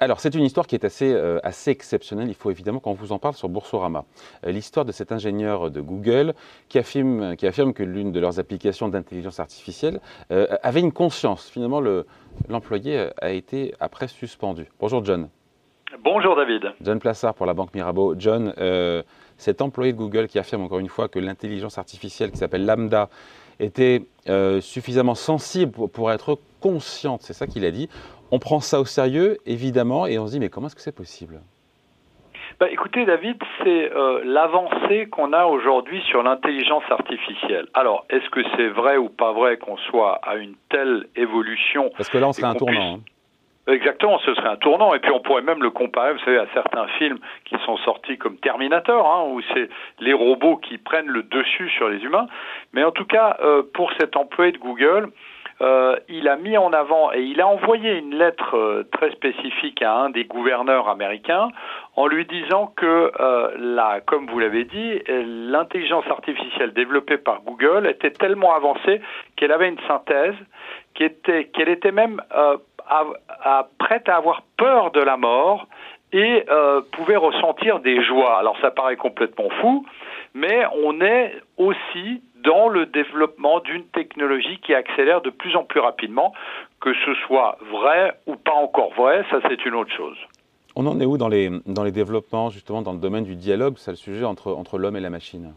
Alors, c'est une histoire qui est assez, euh, assez exceptionnelle. Il faut évidemment qu'on vous en parle sur Boursorama. Euh, l'histoire de cet ingénieur de Google qui affirme, qui affirme que l'une de leurs applications d'intelligence artificielle euh, avait une conscience. Finalement, l'employé a été après suspendu. Bonjour John. Bonjour David. John Plassard pour la Banque Mirabeau. John, cet employé de Google qui affirme encore une fois que l'intelligence artificielle qui s'appelle Lambda était suffisamment sensible pour être consciente, c'est ça qu'il a dit on prend ça au sérieux, évidemment, et on se dit, mais comment est-ce que c'est possible? Bah, écoutez, David, c'est euh, l'avancée qu'on a aujourd'hui sur l'intelligence artificielle. Alors, est-ce que c'est vrai ou pas vrai qu'on soit à une telle évolution Parce que là, on serait un tournant. Hein. Exactement, ce serait un tournant, et puis on pourrait même le comparer, vous savez, à certains films qui sont sortis comme Terminator, hein, où c'est les robots qui prennent le dessus sur les humains. Mais en tout cas, euh, pour cet employé de Google, euh, il a mis en avant et il a envoyé une lettre euh, très spécifique à un des gouverneurs américains en lui disant que, la, comme vous l'avez dit, l'intelligence artificielle développée par Google était tellement avancée qu'elle avait une synthèse, qu'elle était, qu'elle était même prête à avoir peur de la mort et pouvait ressentir des joies. Alors ça paraît complètement fou, mais on est aussi dans le développement d'une technologie qui accélère de plus en plus rapidement, que ce soit vrai ou pas encore vrai, ça c'est une autre chose. On en est où dans les, dans les développements, justement, dans le domaine du dialogue? C'est le sujet entre, entre l'homme et la machine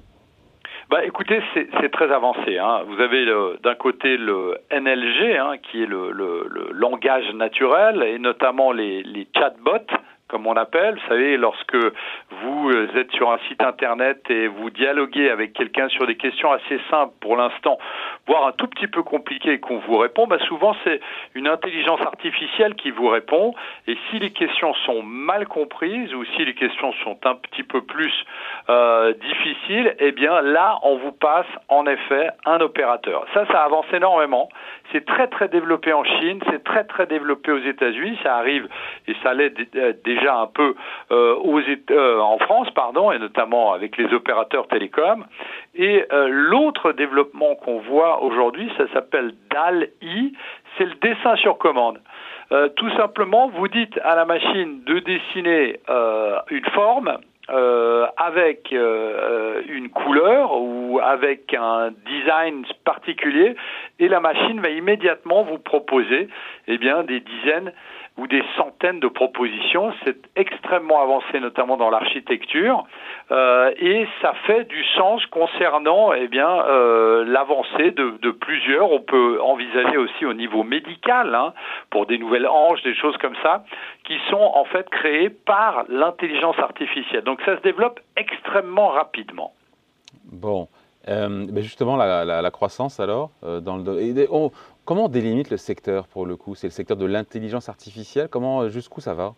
bah, écoutez, c'est très avancé. Hein. Vous avez d'un côté le NLG, hein, qui est le, le, langage naturel, et notamment les chatbots, comme on appelle. Vous savez, lorsque vous euh, êtes sur un site internet et vous dialoguez avec quelqu'un sur des questions assez simples pour l'instant, voire un tout petit peu compliquées qu'on vous répond, bah souvent c'est une intelligence artificielle qui vous répond. Et si les questions sont mal comprises ou si les questions sont un petit peu plus euh, difficiles, eh bien là, on vous passe en effet un opérateur. Ça, ça avance énormément. C'est très très développé en Chine, c'est très très développé aux États-Unis. Ça arrive et ça l'est euh, déjà déjà un peu euh, euh, en France, pardon, et notamment avec les opérateurs télécoms. Et euh, l'autre développement qu'on voit aujourd'hui, ça s'appelle DAL-I, c'est le dessin sur commande. tout simplement, vous dites à la machine de dessiner une forme, avec une couleur ou avec un design particulier et la machine va immédiatement vous proposer eh bien des dizaines ou des centaines de propositions. C'est extrêmement avancé, notamment dans l'architecture, euh, et ça fait du sens concernant eh bien euh, l'avancée de, plusieurs. On peut envisager aussi au niveau médical, hein, pour des nouvelles hanches, des choses comme ça, qui sont en fait créées par l'intelligence artificielle. Donc ça se développe extrêmement rapidement. Bon. Euh, justement, la, la, la, croissance alors, euh, dans le, comment on délimite le secteur pour le coup? C'est le secteur de l'intelligence artificielle? Comment, jusqu'où ça va?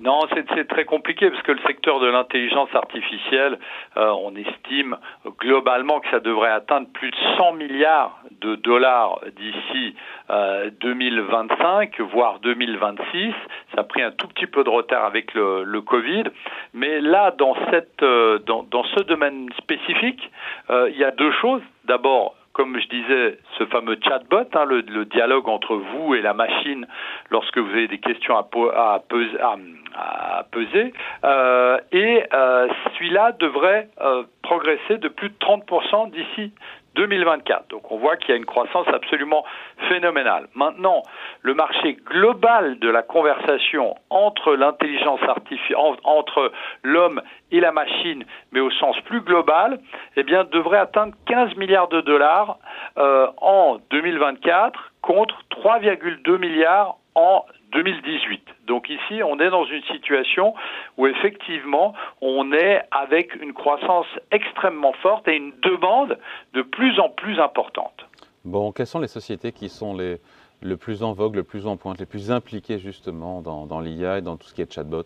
Non, c'est très compliqué parce que le secteur de l'intelligence artificielle, euh, on estime globalement que ça devrait atteindre plus de 100 milliards de dollars d'ici euh, 2025, voire 2026. Ça a pris un tout petit peu de retard avec le, Covid, mais là, dans, cette, euh, dans, dans, ce domaine spécifique, euh, il y a deux choses. D'abord, comme je disais, ce fameux chatbot, hein, le, dialogue entre vous et la machine lorsque vous avez des questions à, à, peser. Euh, et euh, celui-là devrait euh, progresser de plus de 30% d'ici 2024. Donc on voit qu'il y a une croissance absolument phénoménale. Maintenant, le marché global de la conversation entre l'intelligence artificielle, entre l'homme et la machine, mais au sens plus global, eh bien, devrait atteindre 15 milliards de dollars euh, en 2024 contre 3,2 milliards en 2018. Donc ici, on est dans une situation où effectivement, on est avec une croissance extrêmement forte et une demande de plus en plus importante. Bon, quelles sont les sociétés qui sont les, le plus en vogue, le plus en pointe, les plus impliquées justement dans, dans l'IA et dans tout ce qui est chatbot?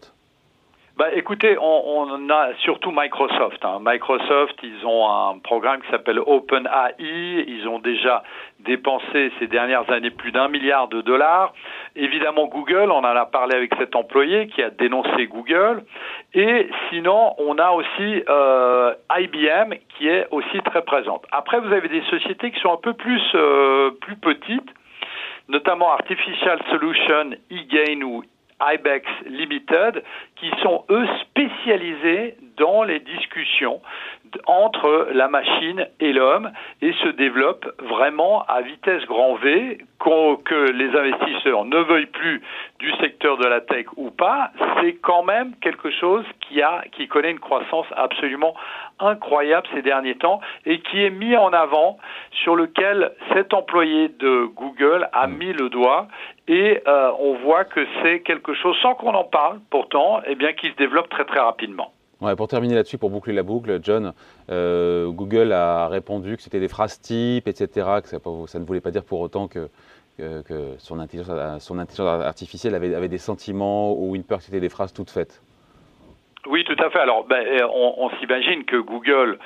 Bah, écoutez, on, on, a surtout Microsoft. Hein. Microsoft, ils ont un programme qui s'appelle OpenAI. Ils ont déjà dépensé ces dernières années plus d'un milliard de dollars. Évidemment, Google, on en a parlé avec cet employé qui a dénoncé Google. Et sinon, on a aussi euh, IBM qui est aussi très présente. Après, vous avez des sociétés qui sont un peu plus euh, plus petites, notamment Artificial Solution, eGain ou Ibex Limited, qui sont eux spécialisés dans les discussions entre la machine et l'homme et se développent vraiment à vitesse grand V, que les investisseurs ne veuillent plus du secteur de la tech ou pas, c'est quand même quelque chose qui a qui connaît une croissance absolument incroyable ces derniers temps et qui est mis en avant sur lequel cet employé de Google a mm. mis le doigt et euh, on voit que c'est quelque chose sans qu'on en parle pourtant et eh bien qui se développe très très rapidement. Pour terminer là-dessus, pour boucler la boucle, John, euh, Google a répondu que c'était des phrases types, etc., que ça, ne voulait pas dire pour autant que, son, intelligence, son, artificielle avait, avait, des sentiments ou une peur que c'était des phrases toutes faites. Oui, tout à fait. Alors, ben, on, on s'imagine que Google,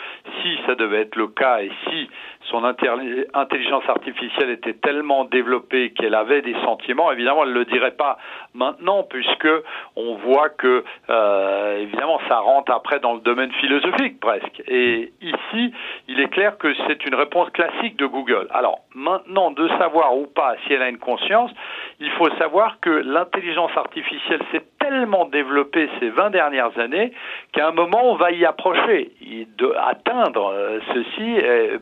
si ça devait être le cas et si son intelligence artificielle était tellement développée qu'elle avait des sentiments, évidemment, elle ne le dirait pas maintenant, puisque on voit que, euh, évidemment, ça rentre après dans le domaine philosophique presque. Et ici, il est clair que c'est une réponse classique de Google. Alors, maintenant, de savoir ou pas si elle a une conscience, il faut savoir que l'intelligence artificielle s'est tellement développée ces 20 dernières années qu'à un moment, on va y approcher. De, atteindre euh, ceci,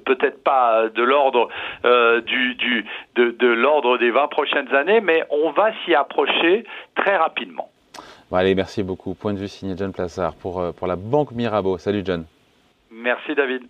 peut-être pas de l'ordre euh, du, du, de, de l'ordre des 20 prochaines années, mais on va s'y approcher très rapidement. Bon, allez, merci beaucoup. Point de vue signé John Plassard pour, euh, pour la Banque Mirabeau. Salut John. Merci David.